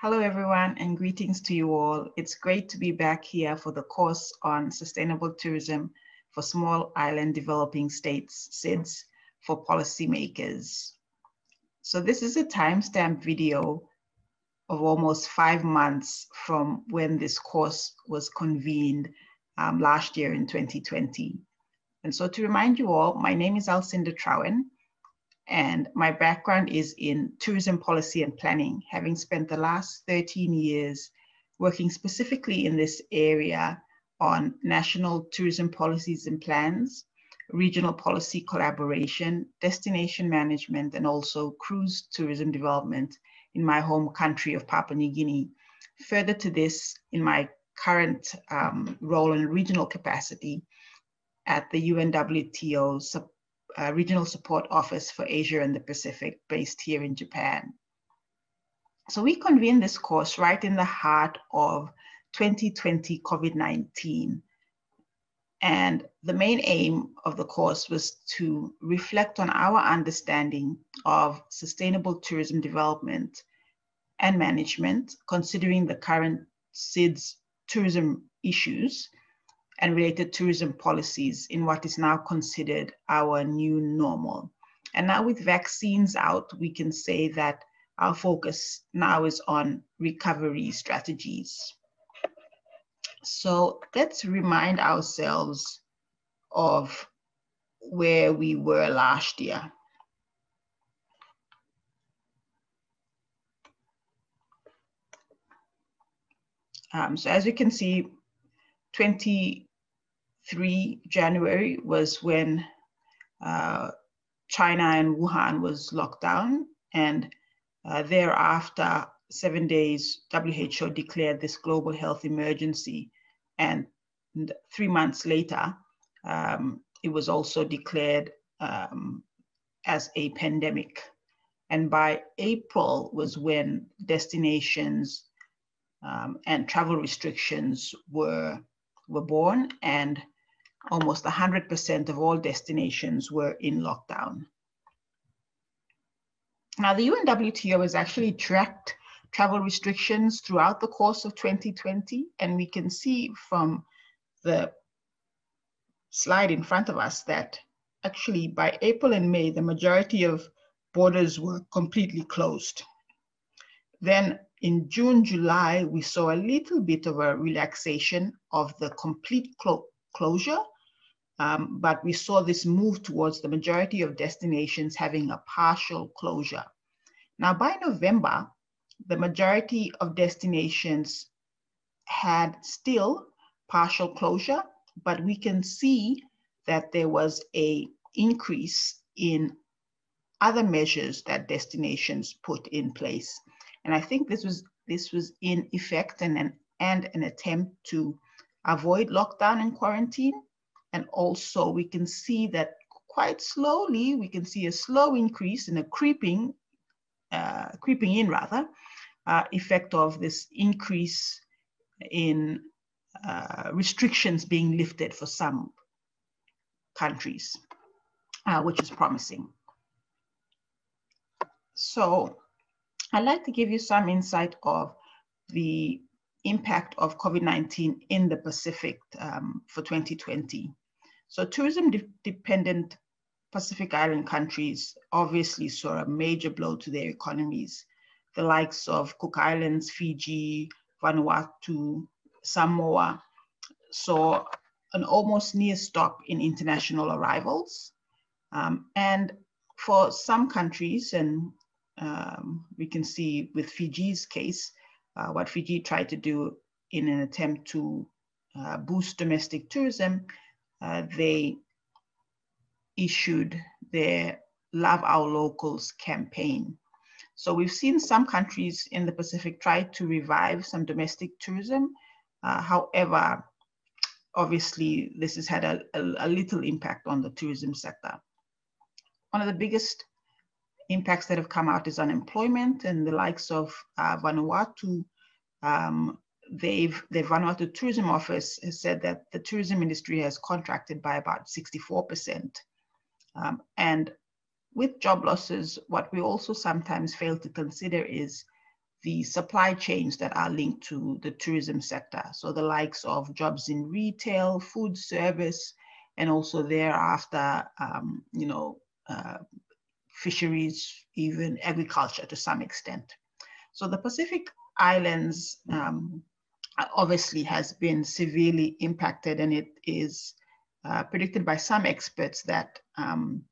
Hello, everyone, and greetings to you all. It's great to be back here for the course on sustainable tourism for small island developing states, SIDS, for policymakers. So this is a timestamp video of almost five months from when this course was convened um, last year in 2020. And so to remind you all, my name is Alcinda Trawen, and my background is in tourism policy and planning, having spent the last 13 years working specifically in this area on national tourism policies and plans, regional policy collaboration, destination management, and also cruise tourism development in my home country of Papua New Guinea. Further to this, in my current um, role in regional capacity at the UNWTO uh, Regional Support Office for Asia and the Pacific based here in Japan. So we convened this course right in the heart of 2020 COVID-19. And the main aim of the course was to reflect on our understanding of sustainable tourism development and management, considering the current SIDS tourism issues and related tourism policies in what is now considered our new normal. And now with vaccines out, we can say that our focus now is on recovery strategies. So let's remind ourselves of where we were last year. Um, so as you can see, 20, 3 January was when uh, China and Wuhan was locked down. And uh, thereafter, seven days, WHO declared this global health emergency. And three months later, um, it was also declared um, as a pandemic. And by April was when destinations um, and travel restrictions were, were born and almost 100% of all destinations were in lockdown. Now, the UNWTO has actually tracked travel restrictions throughout the course of 2020, and we can see from the slide in front of us that actually by April and May, the majority of borders were completely closed. Then in June, July, we saw a little bit of a relaxation of the complete clo closure, um, but we saw this move towards the majority of destinations having a partial closure. Now, by November, the majority of destinations had still partial closure, but we can see that there was a increase in other measures that destinations put in place. And I think this was this was in effect and an, and an attempt to avoid lockdown and quarantine. And also we can see that quite slowly, we can see a slow increase in a creeping, uh, creeping in rather, uh, effect of this increase in uh, restrictions being lifted for some countries, uh, which is promising. So I'd like to give you some insight of the impact of COVID-19 in the Pacific um, for 2020. So tourism de dependent Pacific Island countries obviously saw a major blow to their economies. The likes of Cook Islands, Fiji, Vanuatu, Samoa saw an almost near stop in international arrivals. Um, and for some countries, and um, we can see with Fiji's case, uh, what Fiji tried to do in an attempt to uh, boost domestic tourism, uh, they issued their Love Our Locals campaign. So we've seen some countries in the Pacific try to revive some domestic tourism. Uh, however, obviously this has had a, a, a little impact on the tourism sector. One of the biggest impacts that have come out is unemployment and the likes of uh, Vanuatu. Um, they've, the Vanuatu Tourism Office has said that the tourism industry has contracted by about 64%. Um, and with job losses, what we also sometimes fail to consider is the supply chains that are linked to the tourism sector. So the likes of jobs in retail, food service, and also thereafter, um, you know, uh, fisheries, even agriculture to some extent. So the Pacific Islands um, obviously has been severely impacted and it is uh, predicted by some experts that um,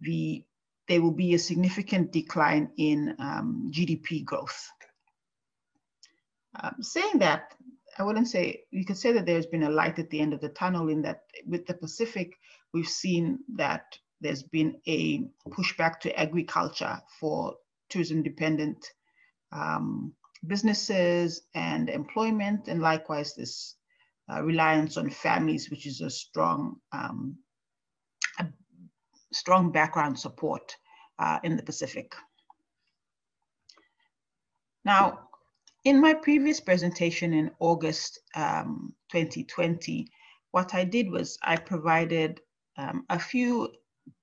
the there will be a significant decline in um, GDP growth. Um, saying that, I wouldn't say, you could say that there's been a light at the end of the tunnel in that with the Pacific, we've seen that there's been a pushback to agriculture for tourism dependent um, businesses and employment, and likewise this uh, reliance on families, which is a strong, um, a strong background support uh, in the Pacific. Now, in my previous presentation in August um, 2020, what I did was I provided um, a few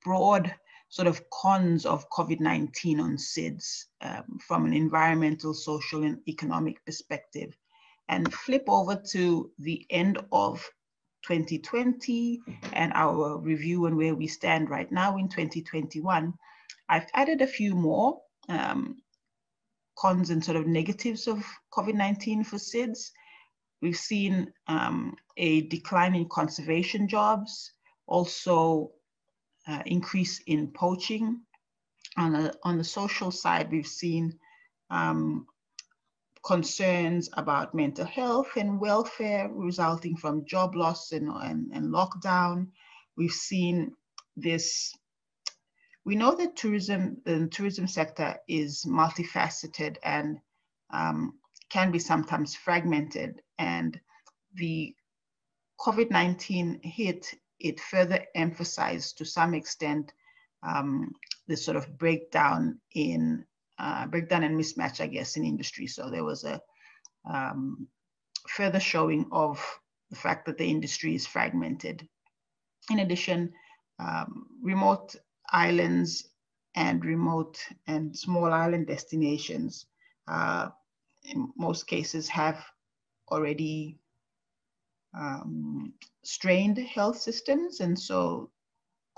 broad sort of cons of COVID-19 on SIDS um, from an environmental, social, and economic perspective, and flip over to the end of 2020 and our review and where we stand right now in 2021, I've added a few more um, cons and sort of negatives of COVID-19 for SIDS. We've seen um, a decline in conservation jobs, also uh, increase in poaching. On the, on the social side, we've seen um, concerns about mental health and welfare resulting from job loss and, and, and lockdown. We've seen this we know that tourism, the tourism sector is multifaceted and um, can be sometimes fragmented. And the COVID-19 hit it further emphasized to some extent um, the sort of breakdown in uh, breakdown and mismatch, I guess, in industry. So there was a um, further showing of the fact that the industry is fragmented. In addition, um, remote islands and remote and small island destinations, uh, in most cases, have already um, strained health systems. And so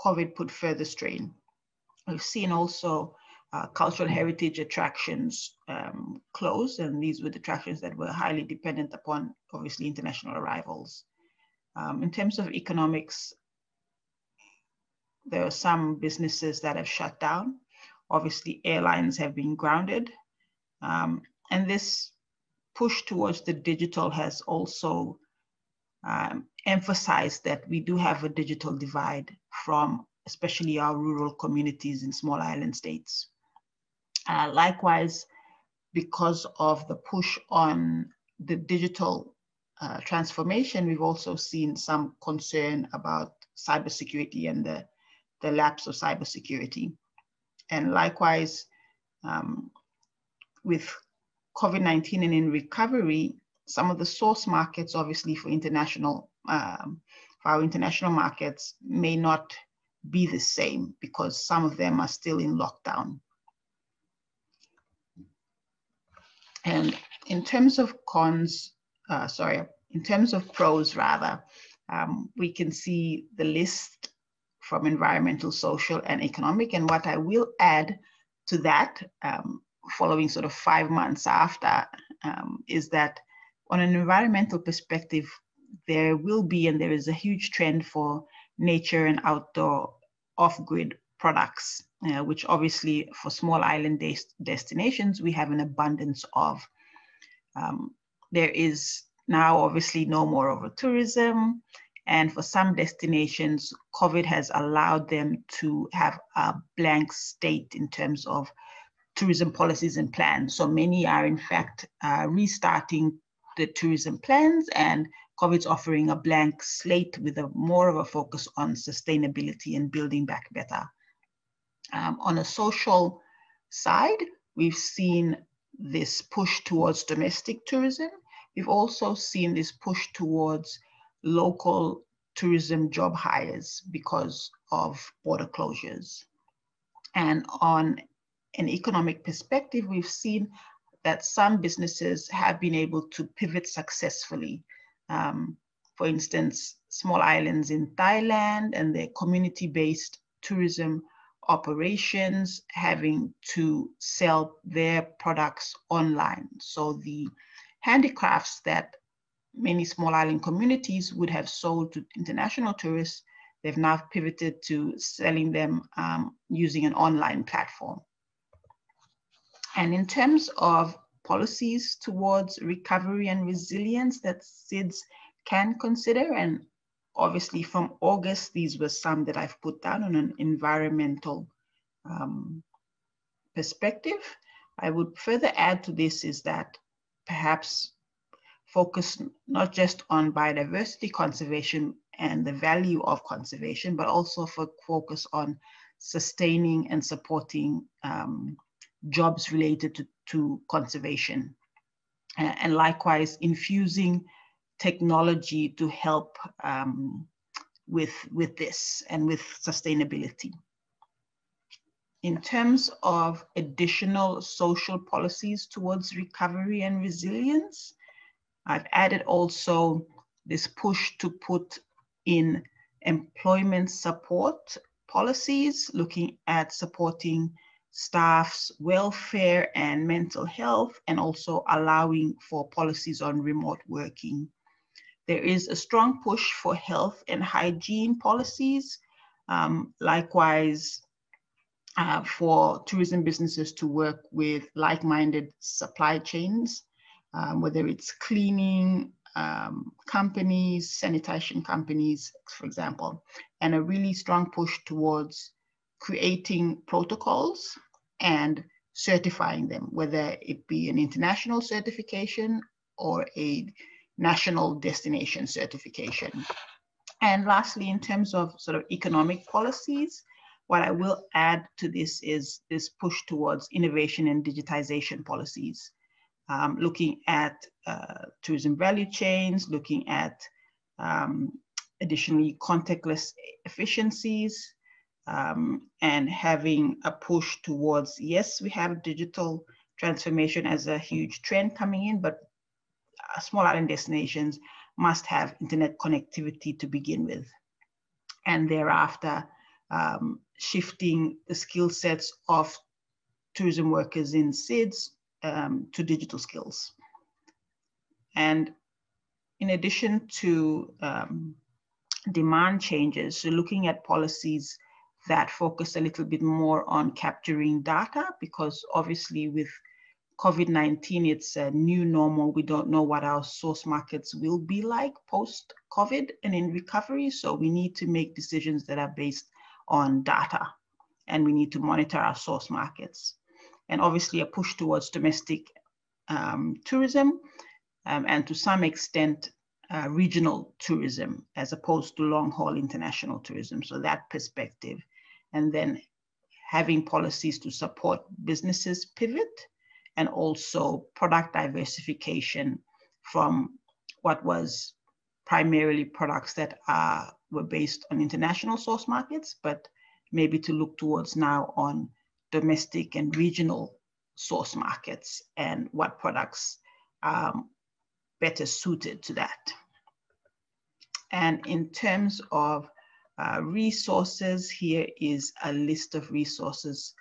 COVID put further strain. We've seen also uh, cultural heritage attractions um, close, and these were the attractions that were highly dependent upon, obviously, international arrivals. Um, in terms of economics, there are some businesses that have shut down. Obviously, airlines have been grounded. Um, and this push towards the digital has also um, emphasized that we do have a digital divide from especially our rural communities in small island states. Uh, likewise, because of the push on the digital uh, transformation, we've also seen some concern about cybersecurity and the, the lapse of cybersecurity. And likewise, um, with COVID-19 and in recovery, some of the source markets, obviously for international, um, for our international markets may not be the same because some of them are still in lockdown. And in terms of cons, uh, sorry, in terms of pros rather, um, we can see the list from environmental, social, and economic. And what I will add to that, um, following sort of five months after, um, is that on an environmental perspective, there will be and there is a huge trend for nature and outdoor off-grid products, uh, which obviously for small island destinations, we have an abundance of. Um, there is now obviously no more over tourism. And for some destinations, COVID has allowed them to have a blank state in terms of tourism policies and plans. So many are in fact uh, restarting the tourism plans and COVID's offering a blank slate with a more of a focus on sustainability and building back better. Um, on a social side, we've seen this push towards domestic tourism. We've also seen this push towards local tourism job hires because of border closures. And on an economic perspective, we've seen that some businesses have been able to pivot successfully. Um, for instance, small islands in Thailand and their community-based tourism operations having to sell their products online. So the handicrafts that many small island communities would have sold to international tourists, they've now pivoted to selling them um, using an online platform. And in terms of policies towards recovery and resilience that SIDS can consider, and obviously from August, these were some that I've put down on an environmental um, perspective. I would further add to this is that perhaps focus not just on biodiversity conservation and the value of conservation, but also for focus on sustaining and supporting um, jobs related to, to conservation. and likewise, infusing technology to help um, with, with this and with sustainability. In terms of additional social policies towards recovery and resilience, I've added also this push to put in employment support policies, looking at supporting staff's welfare and mental health, and also allowing for policies on remote working. There is a strong push for health and hygiene policies. Um, likewise, uh, for tourism businesses to work with like-minded supply chains um, whether it's cleaning um, companies, sanitation companies, for example, and a really strong push towards creating protocols and certifying them, whether it be an international certification or a national destination certification. And lastly, in terms of sort of economic policies, what I will add to this is this push towards innovation and digitization policies um, looking at uh, tourism value chains, looking at um, additionally contactless efficiencies, um, and having a push towards, yes, we have digital transformation as a huge trend coming in, but uh, small island destinations must have internet connectivity to begin with. And thereafter, um, shifting the skill sets of tourism workers in SIDS um, to digital skills. And in addition to um, demand changes, so looking at policies that focus a little bit more on capturing data, because obviously with COVID-19, it's a new normal. We don't know what our source markets will be like post-COVID and in recovery. So we need to make decisions that are based on data and we need to monitor our source markets and obviously a push towards domestic um, tourism um, and to some extent uh, regional tourism as opposed to long haul international tourism. So that perspective. And then having policies to support businesses pivot and also product diversification from what was primarily products that are, were based on international source markets, but maybe to look towards now on domestic and regional source markets and what products um, better suited to that. And in terms of uh, resources, here is a list of resources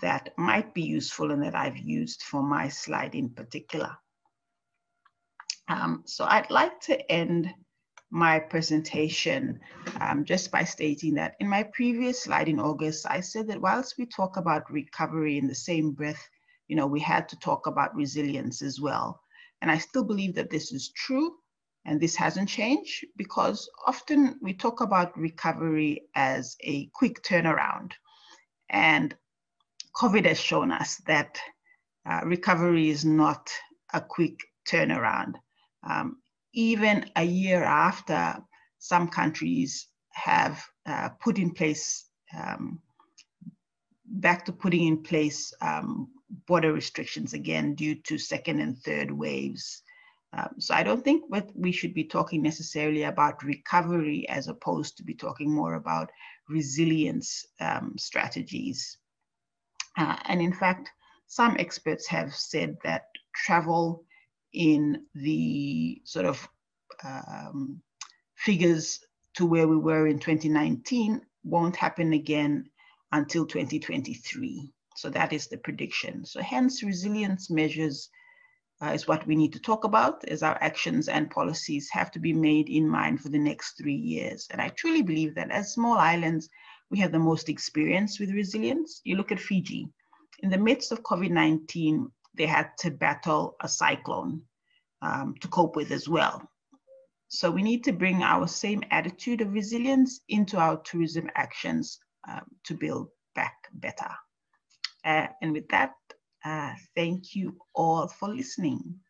that might be useful and that I've used for my slide in particular. Um, so I'd like to end my presentation um, just by stating that in my previous slide in August, I said that whilst we talk about recovery in the same breath, you know, we had to talk about resilience as well. And I still believe that this is true and this hasn't changed because often we talk about recovery as a quick turnaround. And COVID has shown us that uh, recovery is not a quick turnaround. Um, even a year after some countries have uh, put in place, um, back to putting in place um, border restrictions again due to second and third waves. Um, so I don't think what we should be talking necessarily about recovery as opposed to be talking more about resilience um, strategies. Uh, and in fact, some experts have said that travel in the sort of um, figures to where we were in 2019 won't happen again until 2023. So that is the prediction. So hence resilience measures uh, is what we need to talk about as our actions and policies have to be made in mind for the next three years. And I truly believe that as small islands, we have the most experience with resilience. You look at Fiji. In the midst of COVID-19, they had to battle a cyclone um, to cope with as well. So we need to bring our same attitude of resilience into our tourism actions um, to build back better. Uh, and with that, uh, thank you all for listening.